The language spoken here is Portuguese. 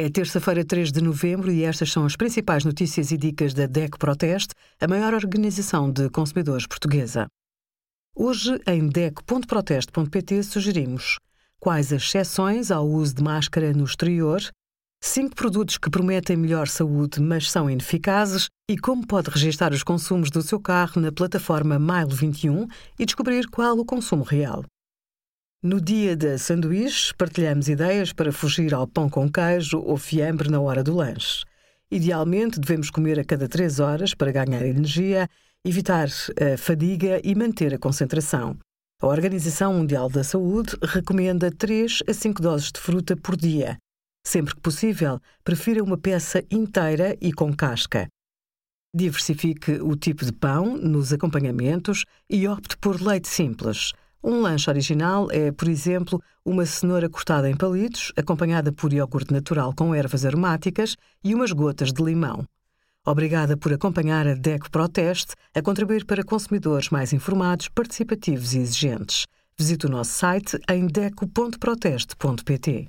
É terça-feira, 3 de novembro, e estas são as principais notícias e dicas da DEC Proteste, a maior organização de consumidores portuguesa. Hoje, em DEC.proteste.pt, sugerimos quais as exceções ao uso de máscara no exterior, cinco produtos que prometem melhor saúde, mas são ineficazes, e como pode registar os consumos do seu carro na plataforma Mile 21 e descobrir qual o consumo real. No dia da sanduíche, partilhamos ideias para fugir ao pão com queijo ou fiambre na hora do lanche. Idealmente, devemos comer a cada três horas para ganhar energia, evitar a fadiga e manter a concentração. A Organização Mundial da Saúde recomenda 3 a 5 doses de fruta por dia. Sempre que possível, prefira uma peça inteira e com casca. Diversifique o tipo de pão nos acompanhamentos e opte por leite simples. Um lanche original é, por exemplo, uma cenoura cortada em palitos, acompanhada por iogurte natural com ervas aromáticas e umas gotas de limão. Obrigada por acompanhar a DECO Proteste a contribuir para consumidores mais informados, participativos e exigentes. Visite o nosso site em deco.proteste.pt.